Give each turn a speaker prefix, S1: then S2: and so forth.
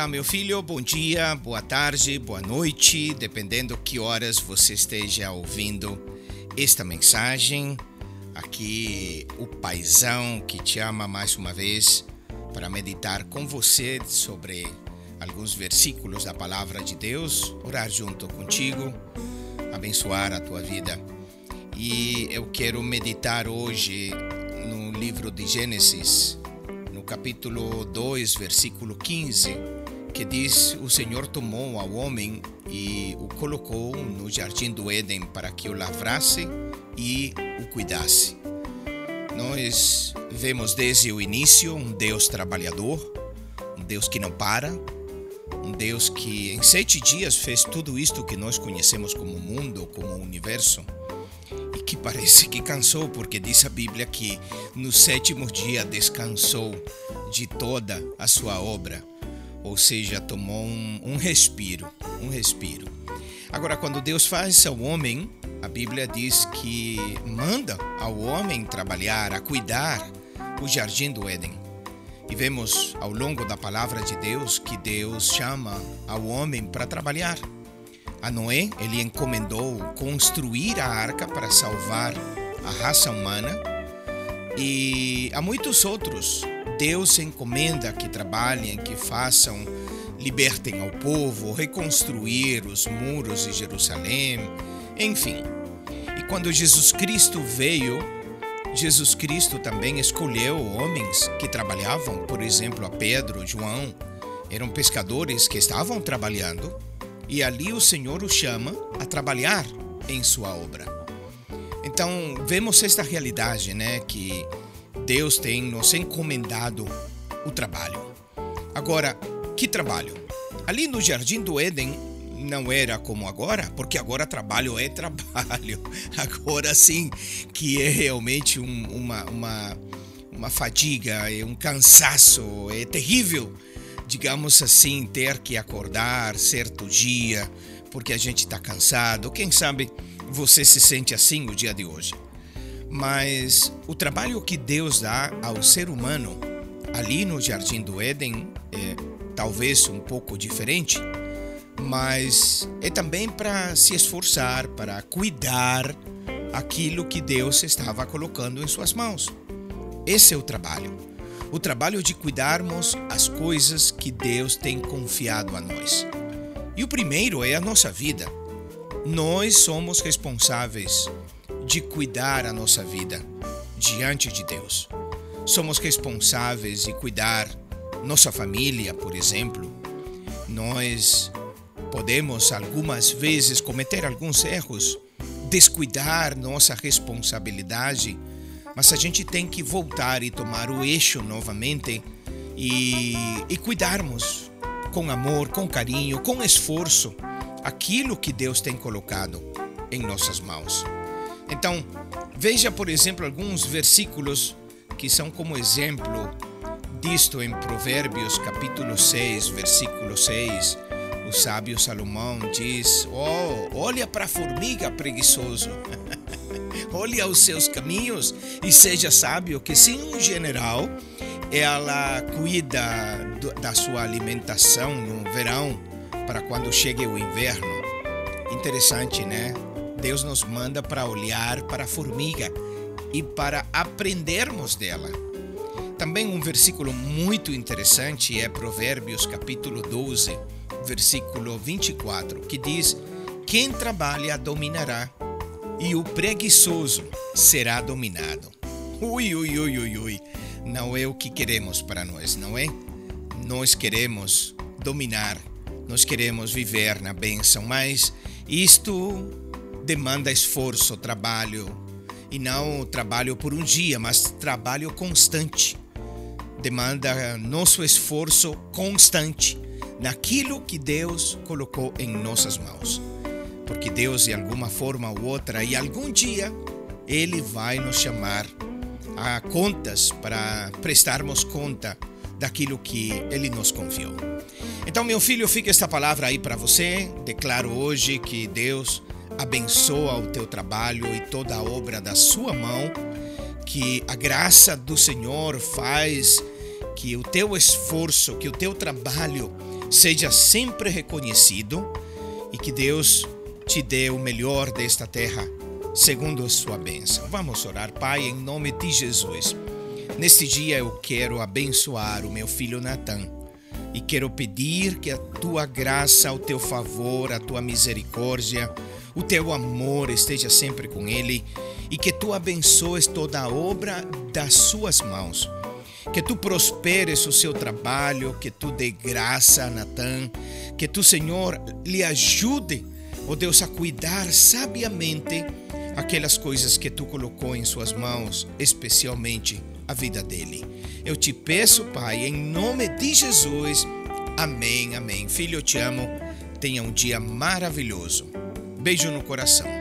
S1: Olá, meu filho, bom dia, boa tarde, boa noite, dependendo que horas você esteja ouvindo esta mensagem. Aqui, o paizão que te ama mais uma vez para meditar com você sobre alguns versículos da palavra de Deus, orar junto contigo, abençoar a tua vida. E eu quero meditar hoje no livro de Gênesis, no capítulo 2, versículo 15 que diz: O Senhor tomou ao homem e o colocou no jardim do Éden para que o lavrasse e o cuidasse. Nós vemos desde o início um Deus trabalhador, um Deus que não para, um Deus que em sete dias fez tudo isto que nós conhecemos como mundo, como universo, e que parece que cansou, porque diz a Bíblia que no sétimo dia descansou de toda a sua obra ou seja, tomou um, um respiro, um respiro. Agora, quando Deus faz ao homem, a Bíblia diz que manda ao homem trabalhar, a cuidar o jardim do Éden. E vemos ao longo da palavra de Deus que Deus chama ao homem para trabalhar. A Noé, ele encomendou construir a arca para salvar a raça humana. E a muitos outros Deus encomenda que trabalhem, que façam, libertem ao povo, reconstruir os muros de Jerusalém, enfim. E quando Jesus Cristo veio, Jesus Cristo também escolheu homens que trabalhavam, por exemplo, a Pedro, João, eram pescadores que estavam trabalhando, e ali o Senhor os chama a trabalhar em sua obra. Então, vemos esta realidade, né, que Deus tem nos encomendado o trabalho. Agora, que trabalho? Ali no jardim do Éden não era como agora, porque agora trabalho é trabalho. Agora sim que é realmente um, uma, uma, uma fadiga, é um cansaço, é terrível, digamos assim, ter que acordar certo dia porque a gente está cansado. Quem sabe você se sente assim o dia de hoje. Mas o trabalho que Deus dá ao ser humano ali no Jardim do Éden é talvez um pouco diferente, mas é também para se esforçar, para cuidar aquilo que Deus estava colocando em suas mãos. Esse é o trabalho. O trabalho de cuidarmos as coisas que Deus tem confiado a nós. E o primeiro é a nossa vida. Nós somos responsáveis de cuidar a nossa vida diante de Deus. Somos responsáveis de cuidar nossa família, por exemplo. Nós podemos algumas vezes cometer alguns erros, descuidar nossa responsabilidade, mas a gente tem que voltar e tomar o eixo novamente e, e cuidarmos com amor, com carinho, com esforço aquilo que Deus tem colocado em nossas mãos. Então, veja, por exemplo, alguns versículos que são como exemplo disto em Provérbios, capítulo 6, versículo 6. O sábio Salomão diz: Oh, olha para a formiga preguiçoso. olhe aos seus caminhos e seja sábio, que sim, um general, ela cuida da sua alimentação no verão para quando chegue o inverno. Interessante, né? Deus nos manda para olhar para a formiga e para aprendermos dela. Também um versículo muito interessante é Provérbios capítulo 12, versículo 24, que diz: Quem trabalha dominará, e o preguiçoso será dominado. Ui, ui, ui, ui, ui. Não é o que queremos para nós, não é? Nós queremos dominar, nós queremos viver na bênção, mas isto demanda esforço, trabalho, e não trabalho por um dia, mas trabalho constante. Demanda nosso esforço constante naquilo que Deus colocou em nossas mãos. Porque Deus, de alguma forma ou outra, e algum dia, Ele vai nos chamar a contas para prestarmos conta daquilo que Ele nos confiou. Então, meu filho, fica esta palavra aí para você. Declaro hoje que Deus abençoa o teu trabalho e toda a obra da sua mão, que a graça do Senhor faz que o teu esforço, que o teu trabalho seja sempre reconhecido e que Deus te dê o melhor desta terra, segundo a sua bênção. Vamos orar, Pai, em nome de Jesus. Neste dia eu quero abençoar o meu filho Natan e quero pedir que a tua graça, o teu favor, a tua misericórdia, o teu amor esteja sempre com ele e que tu abençoes toda a obra das suas mãos. Que tu prosperes o seu trabalho, que tu dê graça a Natan, que tu, Senhor, lhe ajude ó Deus, a cuidar sabiamente aquelas coisas que tu colocou em suas mãos, especialmente a vida dele. Eu te peço, Pai, em nome de Jesus. Amém, amém. Filho, eu te amo. Tenha um dia maravilhoso. Beijo no coração.